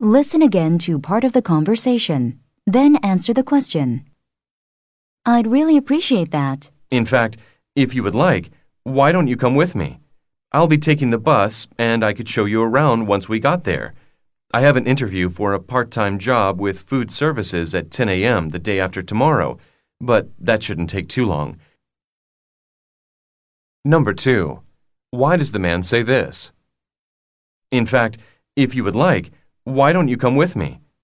Listen again to part of the conversation, then answer the question. I'd really appreciate that. In fact, if you would like, why don't you come with me? I'll be taking the bus, and I could show you around once we got there. I have an interview for a part time job with food services at 10 a.m. the day after tomorrow, but that shouldn't take too long. Number two, why does the man say this? In fact, if you would like, why don't you come with me?